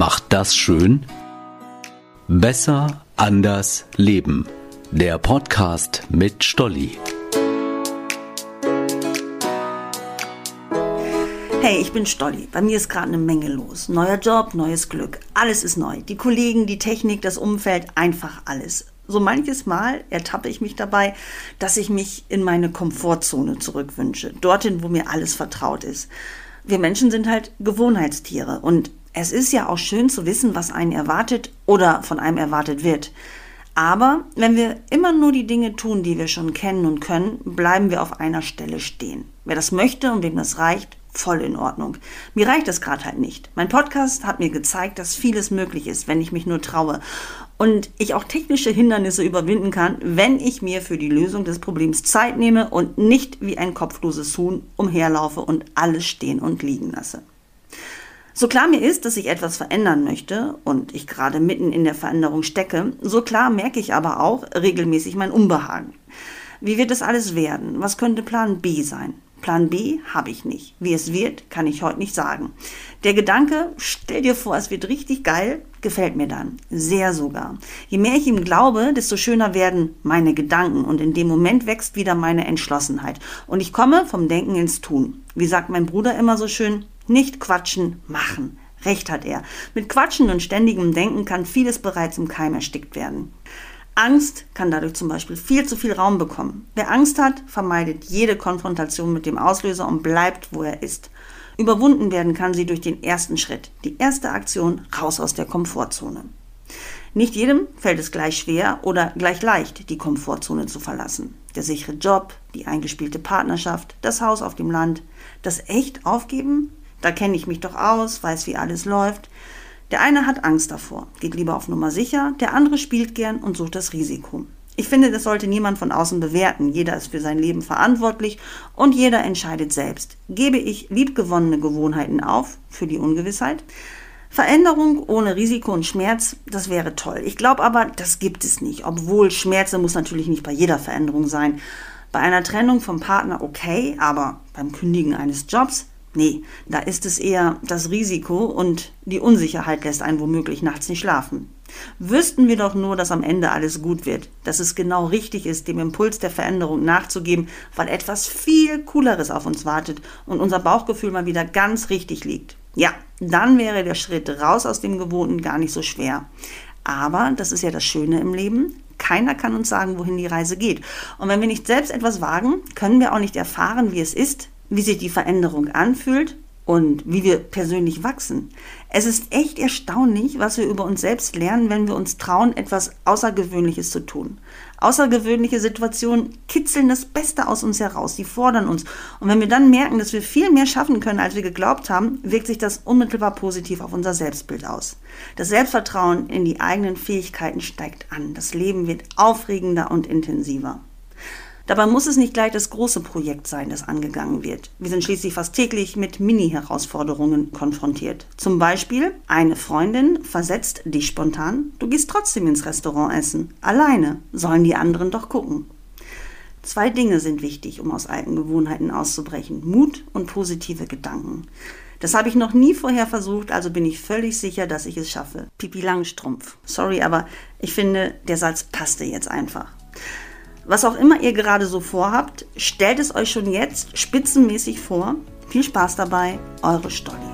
macht das schön? Besser, anders, leben. Der Podcast mit Stolli. Hey, ich bin Stolli. Bei mir ist gerade eine Menge los. Neuer Job, neues Glück. Alles ist neu. Die Kollegen, die Technik, das Umfeld, einfach alles. So manches Mal ertappe ich mich dabei, dass ich mich in meine Komfortzone zurückwünsche. Dorthin, wo mir alles vertraut ist. Wir Menschen sind halt Gewohnheitstiere und es ist ja auch schön zu wissen, was einen erwartet oder von einem erwartet wird. Aber wenn wir immer nur die Dinge tun, die wir schon kennen und können, bleiben wir auf einer Stelle stehen. Wer das möchte und wem das reicht, voll in Ordnung. Mir reicht das gerade halt nicht. Mein Podcast hat mir gezeigt, dass vieles möglich ist, wenn ich mich nur traue. Und ich auch technische Hindernisse überwinden kann, wenn ich mir für die Lösung des Problems Zeit nehme und nicht wie ein kopfloses Huhn umherlaufe und alles stehen und liegen lasse. So klar mir ist, dass ich etwas verändern möchte und ich gerade mitten in der Veränderung stecke, so klar merke ich aber auch regelmäßig mein Unbehagen. Wie wird es alles werden? Was könnte Plan B sein? Plan B habe ich nicht. Wie es wird, kann ich heute nicht sagen. Der Gedanke, stell dir vor, es wird richtig geil, gefällt mir dann. Sehr sogar. Je mehr ich ihm glaube, desto schöner werden meine Gedanken und in dem Moment wächst wieder meine Entschlossenheit. Und ich komme vom Denken ins Tun. Wie sagt mein Bruder immer so schön, nicht quatschen, machen. Recht hat er. Mit Quatschen und ständigem Denken kann vieles bereits im Keim erstickt werden. Angst kann dadurch zum Beispiel viel zu viel Raum bekommen. Wer Angst hat, vermeidet jede Konfrontation mit dem Auslöser und bleibt, wo er ist. Überwunden werden kann sie durch den ersten Schritt, die erste Aktion raus aus der Komfortzone. Nicht jedem fällt es gleich schwer oder gleich leicht, die Komfortzone zu verlassen. Der sichere Job, die eingespielte Partnerschaft, das Haus auf dem Land, das echt aufgeben da kenne ich mich doch aus, weiß, wie alles läuft. Der eine hat Angst davor, geht lieber auf Nummer sicher, der andere spielt gern und sucht das Risiko. Ich finde, das sollte niemand von außen bewerten. Jeder ist für sein Leben verantwortlich und jeder entscheidet selbst. Gebe ich liebgewonnene Gewohnheiten auf für die Ungewissheit? Veränderung ohne Risiko und Schmerz, das wäre toll. Ich glaube aber, das gibt es nicht. Obwohl Schmerze muss natürlich nicht bei jeder Veränderung sein. Bei einer Trennung vom Partner okay, aber beim Kündigen eines Jobs Nee, da ist es eher das Risiko und die Unsicherheit lässt einen womöglich nachts nicht schlafen. Wüssten wir doch nur, dass am Ende alles gut wird, dass es genau richtig ist, dem Impuls der Veränderung nachzugeben, weil etwas viel Cooleres auf uns wartet und unser Bauchgefühl mal wieder ganz richtig liegt. Ja, dann wäre der Schritt raus aus dem Gewohnten gar nicht so schwer. Aber, das ist ja das Schöne im Leben, keiner kann uns sagen, wohin die Reise geht. Und wenn wir nicht selbst etwas wagen, können wir auch nicht erfahren, wie es ist, wie sich die Veränderung anfühlt und wie wir persönlich wachsen. Es ist echt erstaunlich, was wir über uns selbst lernen, wenn wir uns trauen, etwas Außergewöhnliches zu tun. Außergewöhnliche Situationen kitzeln das Beste aus uns heraus, die fordern uns. Und wenn wir dann merken, dass wir viel mehr schaffen können, als wir geglaubt haben, wirkt sich das unmittelbar positiv auf unser Selbstbild aus. Das Selbstvertrauen in die eigenen Fähigkeiten steigt an. Das Leben wird aufregender und intensiver. Dabei muss es nicht gleich das große Projekt sein, das angegangen wird. Wir sind schließlich fast täglich mit Mini-Herausforderungen konfrontiert. Zum Beispiel, eine Freundin versetzt dich spontan, du gehst trotzdem ins Restaurant essen. Alleine sollen die anderen doch gucken. Zwei Dinge sind wichtig, um aus alten Gewohnheiten auszubrechen. Mut und positive Gedanken. Das habe ich noch nie vorher versucht, also bin ich völlig sicher, dass ich es schaffe. Pipi Langstrumpf. Sorry, aber ich finde, der Salz passte jetzt einfach. Was auch immer ihr gerade so vorhabt, stellt es euch schon jetzt spitzenmäßig vor. Viel Spaß dabei, eure Stolli.